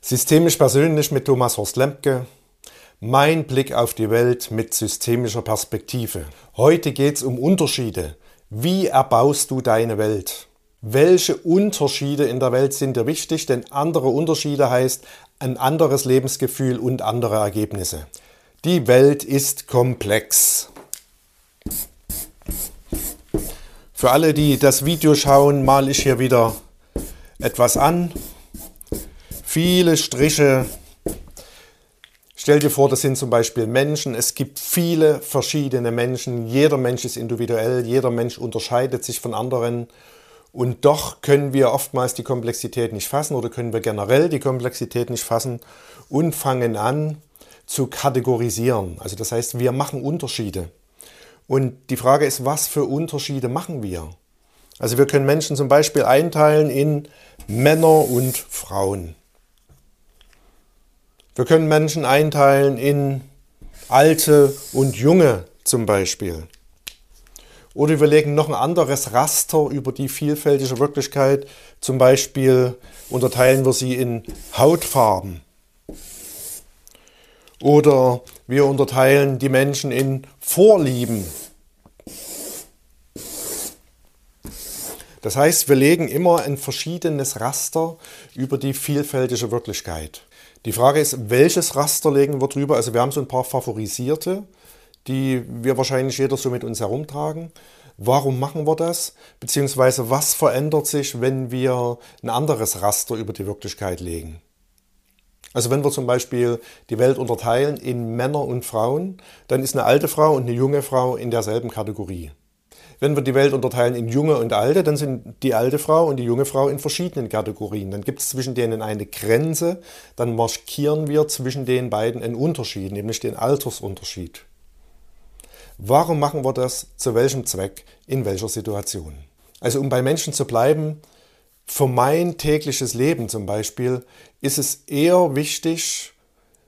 Systemisch persönlich mit Thomas Horst Lemke. Mein Blick auf die Welt mit systemischer Perspektive. Heute geht es um Unterschiede. Wie erbaust du deine Welt? Welche Unterschiede in der Welt sind dir wichtig? Denn andere Unterschiede heißt ein anderes Lebensgefühl und andere Ergebnisse. Die Welt ist komplex. Für alle, die das Video schauen, male ich hier wieder etwas an viele Striche. Stell dir vor, das sind zum Beispiel Menschen. Es gibt viele verschiedene Menschen. Jeder Mensch ist individuell. Jeder Mensch unterscheidet sich von anderen. Und doch können wir oftmals die Komplexität nicht fassen oder können wir generell die Komplexität nicht fassen und fangen an zu kategorisieren. Also das heißt, wir machen Unterschiede. Und die Frage ist, was für Unterschiede machen wir? Also wir können Menschen zum Beispiel einteilen in Männer und Frauen. Wir können Menschen einteilen in alte und junge zum Beispiel. Oder wir legen noch ein anderes Raster über die vielfältige Wirklichkeit. Zum Beispiel unterteilen wir sie in Hautfarben. Oder wir unterteilen die Menschen in Vorlieben. Das heißt, wir legen immer ein verschiedenes Raster über die vielfältige Wirklichkeit. Die Frage ist, welches Raster legen wir drüber? Also wir haben so ein paar favorisierte, die wir wahrscheinlich jeder so mit uns herumtragen. Warum machen wir das? Beziehungsweise was verändert sich, wenn wir ein anderes Raster über die Wirklichkeit legen? Also wenn wir zum Beispiel die Welt unterteilen in Männer und Frauen, dann ist eine alte Frau und eine junge Frau in derselben Kategorie. Wenn wir die Welt unterteilen in junge und alte, dann sind die alte Frau und die junge Frau in verschiedenen Kategorien. Dann gibt es zwischen denen eine Grenze, dann markieren wir zwischen den beiden einen Unterschied, nämlich den Altersunterschied. Warum machen wir das? Zu welchem Zweck? In welcher Situation? Also um bei Menschen zu bleiben, für mein tägliches Leben zum Beispiel ist es eher wichtig,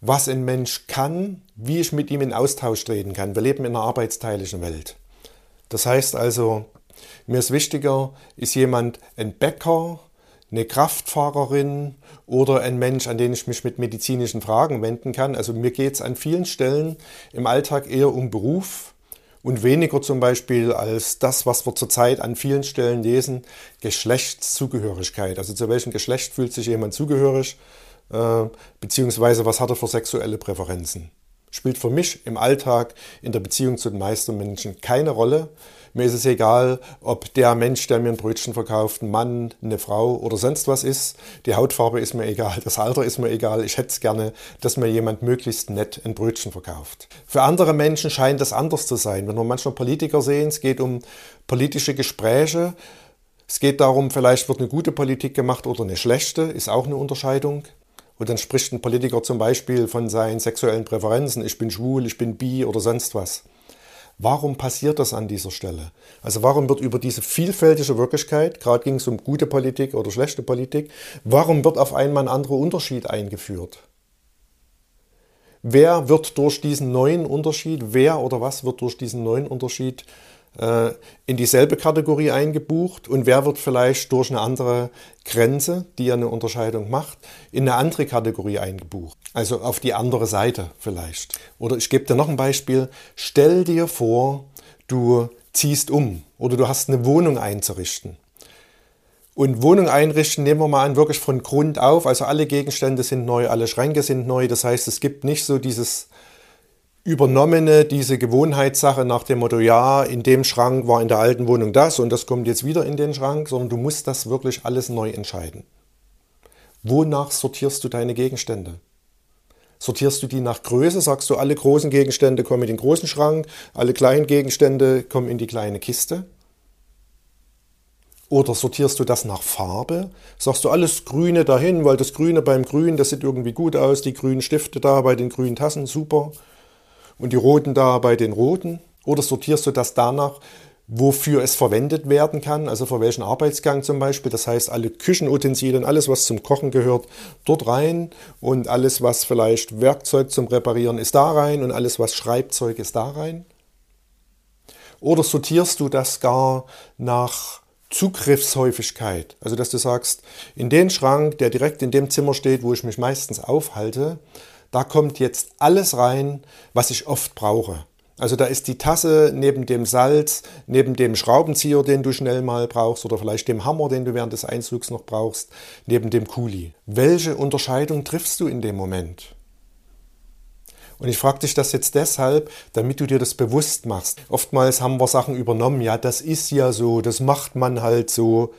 was ein Mensch kann, wie ich mit ihm in Austausch treten kann. Wir leben in einer arbeitsteiligen Welt. Das heißt also, mir ist wichtiger, ist jemand ein Bäcker, eine Kraftfahrerin oder ein Mensch, an den ich mich mit medizinischen Fragen wenden kann. Also mir geht es an vielen Stellen im Alltag eher um Beruf und weniger zum Beispiel als das, was wir zurzeit an vielen Stellen lesen, Geschlechtszugehörigkeit. Also zu welchem Geschlecht fühlt sich jemand zugehörig, äh, beziehungsweise was hat er für sexuelle Präferenzen spielt für mich im Alltag in der Beziehung zu den meisten Menschen keine Rolle. Mir ist es egal, ob der Mensch, der mir ein Brötchen verkauft, ein Mann, eine Frau oder sonst was ist. Die Hautfarbe ist mir egal, das Alter ist mir egal. Ich hätte es gerne, dass mir jemand möglichst nett ein Brötchen verkauft. Für andere Menschen scheint das anders zu sein. Wenn wir manchmal Politiker sehen, es geht um politische Gespräche. Es geht darum, vielleicht wird eine gute Politik gemacht oder eine schlechte, ist auch eine Unterscheidung. Und dann spricht ein Politiker zum Beispiel von seinen sexuellen Präferenzen, ich bin schwul, ich bin bi oder sonst was. Warum passiert das an dieser Stelle? Also warum wird über diese vielfältige Wirklichkeit, gerade ging es um gute Politik oder schlechte Politik, warum wird auf einmal ein anderer Unterschied eingeführt? Wer wird durch diesen neuen Unterschied, wer oder was wird durch diesen neuen Unterschied in dieselbe Kategorie eingebucht und wer wird vielleicht durch eine andere Grenze, die ja eine Unterscheidung macht, in eine andere Kategorie eingebucht. Also auf die andere Seite vielleicht. Oder ich gebe dir noch ein Beispiel. Stell dir vor, du ziehst um oder du hast eine Wohnung einzurichten. Und Wohnung einrichten, nehmen wir mal an, wirklich von Grund auf. Also alle Gegenstände sind neu, alle Schränke sind neu. Das heißt, es gibt nicht so dieses übernommene, diese Gewohnheitssache nach dem Motto, ja, in dem Schrank war in der alten Wohnung das und das kommt jetzt wieder in den Schrank, sondern du musst das wirklich alles neu entscheiden. Wonach sortierst du deine Gegenstände? Sortierst du die nach Größe? Sagst du, alle großen Gegenstände kommen in den großen Schrank, alle kleinen Gegenstände kommen in die kleine Kiste? Oder sortierst du das nach Farbe? Sagst du alles Grüne dahin, weil das Grüne beim Grün, das sieht irgendwie gut aus, die grünen Stifte da bei den grünen Tassen, super und die roten da bei den roten? Oder sortierst du das danach, wofür es verwendet werden kann, also für welchen Arbeitsgang zum Beispiel. Das heißt, alle Küchenutensilien, alles, was zum Kochen gehört, dort rein und alles, was vielleicht Werkzeug zum Reparieren ist, da rein und alles, was Schreibzeug ist, da rein. Oder sortierst du das gar nach Zugriffshäufigkeit. Also dass du sagst, in den Schrank, der direkt in dem Zimmer steht, wo ich mich meistens aufhalte, da kommt jetzt alles rein, was ich oft brauche. Also da ist die Tasse neben dem Salz, neben dem Schraubenzieher, den du schnell mal brauchst, oder vielleicht dem Hammer, den du während des Einzugs noch brauchst, neben dem Kuli. Welche Unterscheidung triffst du in dem Moment? Und ich frage dich das jetzt deshalb, damit du dir das bewusst machst. Oftmals haben wir Sachen übernommen, ja, das ist ja so, das macht man halt so.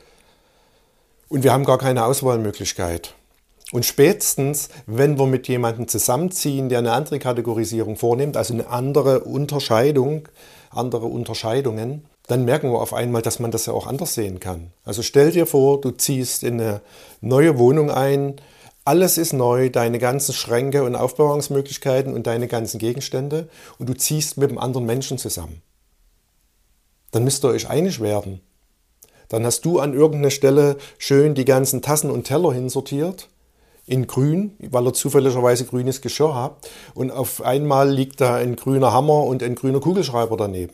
Und wir haben gar keine Auswahlmöglichkeit. Und spätestens, wenn wir mit jemandem zusammenziehen, der eine andere Kategorisierung vornimmt, also eine andere Unterscheidung, andere Unterscheidungen, dann merken wir auf einmal, dass man das ja auch anders sehen kann. Also stell dir vor, du ziehst in eine neue Wohnung ein, alles ist neu, deine ganzen Schränke und Aufbewahrungsmöglichkeiten und deine ganzen Gegenstände und du ziehst mit einem anderen Menschen zusammen. Dann müsst ihr euch einig werden. Dann hast du an irgendeiner Stelle schön die ganzen Tassen und Teller hinsortiert in grün, weil ihr zufälligerweise grünes Geschirr habt und auf einmal liegt da ein grüner Hammer und ein grüner Kugelschreiber daneben.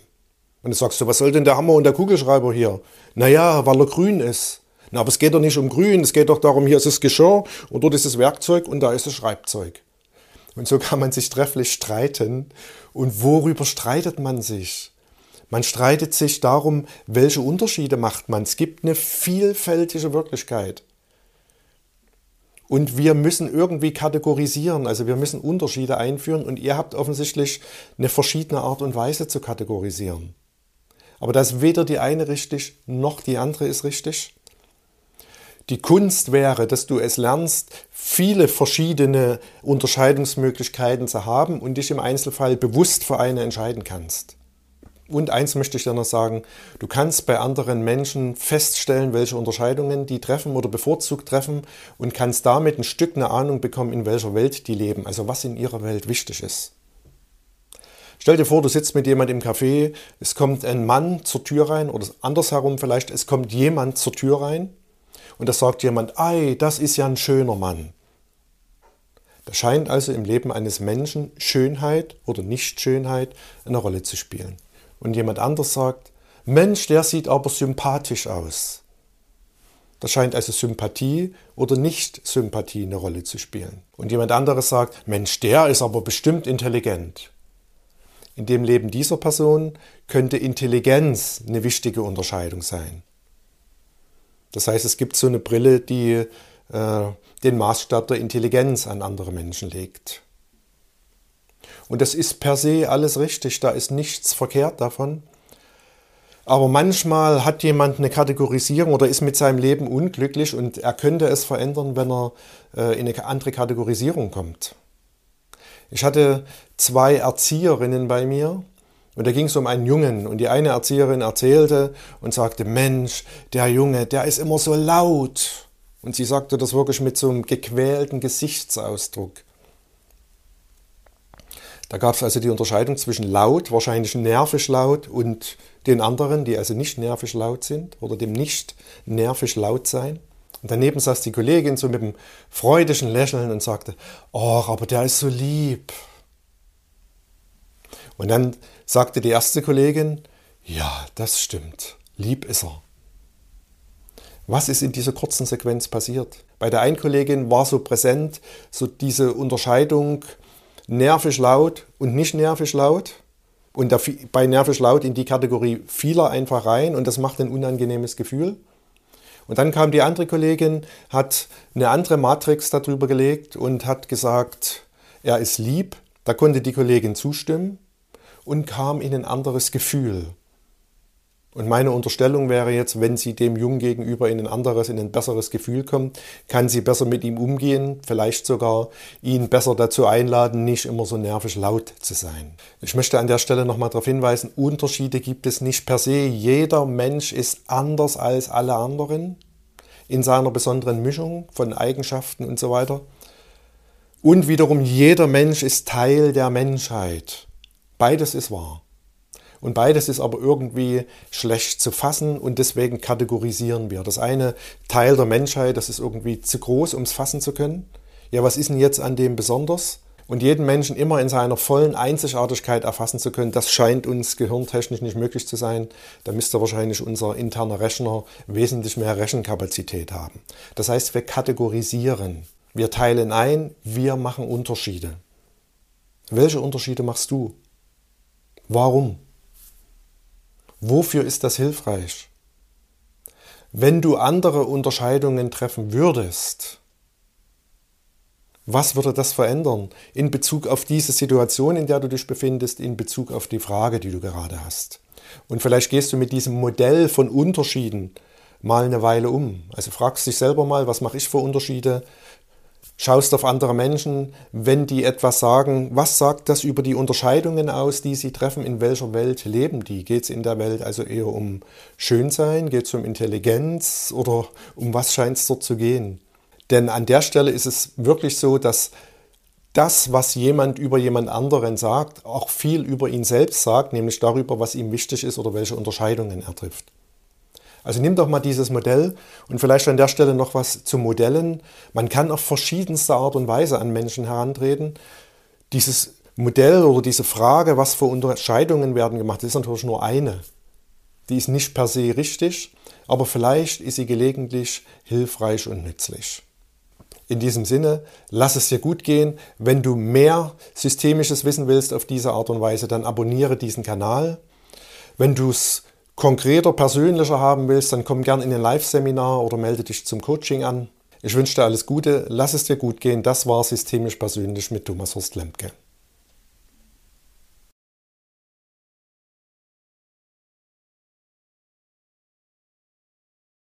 Und dann sagst du, was soll denn der Hammer und der Kugelschreiber hier? Naja, weil er grün ist. Na, aber es geht doch nicht um Grün, es geht doch darum, hier ist das Geschirr und dort ist das Werkzeug und da ist das Schreibzeug. Und so kann man sich trefflich streiten. Und worüber streitet man sich? Man streitet sich darum, welche Unterschiede macht man. Es gibt eine vielfältige Wirklichkeit. Und wir müssen irgendwie kategorisieren, also wir müssen Unterschiede einführen und ihr habt offensichtlich eine verschiedene Art und Weise zu kategorisieren. Aber dass weder die eine richtig noch die andere ist richtig. Die Kunst wäre, dass du es lernst, viele verschiedene Unterscheidungsmöglichkeiten zu haben und dich im Einzelfall bewusst für eine entscheiden kannst. Und eins möchte ich dir noch sagen, du kannst bei anderen Menschen feststellen, welche Unterscheidungen die treffen oder bevorzugt treffen und kannst damit ein Stück eine Ahnung bekommen, in welcher Welt die leben, also was in ihrer Welt wichtig ist. Stell dir vor, du sitzt mit jemand im Café, es kommt ein Mann zur Tür rein oder andersherum vielleicht, es kommt jemand zur Tür rein und da sagt jemand, ei, das ist ja ein schöner Mann. Da scheint also im Leben eines Menschen Schönheit oder Nichtschönheit eine Rolle zu spielen. Und jemand anders sagt, Mensch, der sieht aber sympathisch aus. Da scheint also Sympathie oder Nicht-Sympathie eine Rolle zu spielen. Und jemand anderes sagt, Mensch, der ist aber bestimmt intelligent. In dem Leben dieser Person könnte Intelligenz eine wichtige Unterscheidung sein. Das heißt, es gibt so eine Brille, die äh, den Maßstab der Intelligenz an andere Menschen legt. Und das ist per se alles richtig, da ist nichts verkehrt davon. Aber manchmal hat jemand eine Kategorisierung oder ist mit seinem Leben unglücklich und er könnte es verändern, wenn er äh, in eine andere Kategorisierung kommt. Ich hatte zwei Erzieherinnen bei mir, und da ging es um einen Jungen und die eine Erzieherin erzählte und sagte, Mensch, der Junge, der ist immer so laut. Und sie sagte das wirklich mit so einem gequälten Gesichtsausdruck. Da gab es also die Unterscheidung zwischen laut, wahrscheinlich nervisch laut, und den anderen, die also nicht nervisch laut sind oder dem nicht nervisch laut sein. Und daneben saß die Kollegin so mit einem freudigen Lächeln und sagte, ach, aber der ist so lieb. Und dann sagte die erste Kollegin, ja, das stimmt, lieb ist er. Was ist in dieser kurzen Sequenz passiert? Bei der einen Kollegin war so präsent, so diese Unterscheidung nervisch laut und nicht nervisch laut. Und bei nervisch laut in die Kategorie vieler einfach rein und das macht ein unangenehmes Gefühl. Und dann kam die andere Kollegin, hat eine andere Matrix darüber gelegt und hat gesagt, er ist lieb. Da konnte die Kollegin zustimmen und kam in ein anderes Gefühl. Und meine Unterstellung wäre jetzt, wenn sie dem Jungen gegenüber in ein anderes, in ein besseres Gefühl kommt, kann sie besser mit ihm umgehen, vielleicht sogar ihn besser dazu einladen, nicht immer so nervig laut zu sein. Ich möchte an der Stelle nochmal darauf hinweisen, Unterschiede gibt es nicht per se. Jeder Mensch ist anders als alle anderen in seiner besonderen Mischung von Eigenschaften und so weiter. Und wiederum, jeder Mensch ist Teil der Menschheit. Beides ist wahr. Und beides ist aber irgendwie schlecht zu fassen und deswegen kategorisieren wir. Das eine Teil der Menschheit, das ist irgendwie zu groß, um es fassen zu können. Ja, was ist denn jetzt an dem besonders? und jeden Menschen immer in seiner vollen Einzigartigkeit erfassen zu können, das scheint uns gehirntechnisch nicht möglich zu sein. Da müsste wahrscheinlich unser interner Rechner wesentlich mehr Rechenkapazität haben. Das heißt, wir kategorisieren, wir teilen ein, wir machen Unterschiede. Welche Unterschiede machst du? Warum? Wofür ist das hilfreich? Wenn du andere Unterscheidungen treffen würdest, was würde das verändern in Bezug auf diese Situation, in der du dich befindest, in Bezug auf die Frage, die du gerade hast? Und vielleicht gehst du mit diesem Modell von Unterschieden mal eine Weile um. Also fragst dich selber mal, was mache ich für Unterschiede? Schaust auf andere Menschen, wenn die etwas sagen, was sagt das über die Unterscheidungen aus, die sie treffen? In welcher Welt leben die? Geht es in der Welt also eher um Schönsein? Geht es um Intelligenz? Oder um was scheint es dort zu gehen? Denn an der Stelle ist es wirklich so, dass das, was jemand über jemand anderen sagt, auch viel über ihn selbst sagt, nämlich darüber, was ihm wichtig ist oder welche Unterscheidungen er trifft. Also nimm doch mal dieses Modell und vielleicht an der Stelle noch was zu Modellen. Man kann auf verschiedenste Art und Weise an Menschen herantreten. Dieses Modell oder diese Frage, was für Unterscheidungen werden gemacht, ist natürlich nur eine. Die ist nicht per se richtig, aber vielleicht ist sie gelegentlich hilfreich und nützlich. In diesem Sinne, lass es dir gut gehen. Wenn du mehr systemisches Wissen willst auf diese Art und Weise, dann abonniere diesen Kanal. Wenn du es konkreter, persönlicher haben willst, dann komm gern in ein Live-Seminar oder melde dich zum Coaching an. Ich wünsche dir alles Gute, lass es dir gut gehen. Das war Systemisch Persönlich mit Thomas Horst Lemke.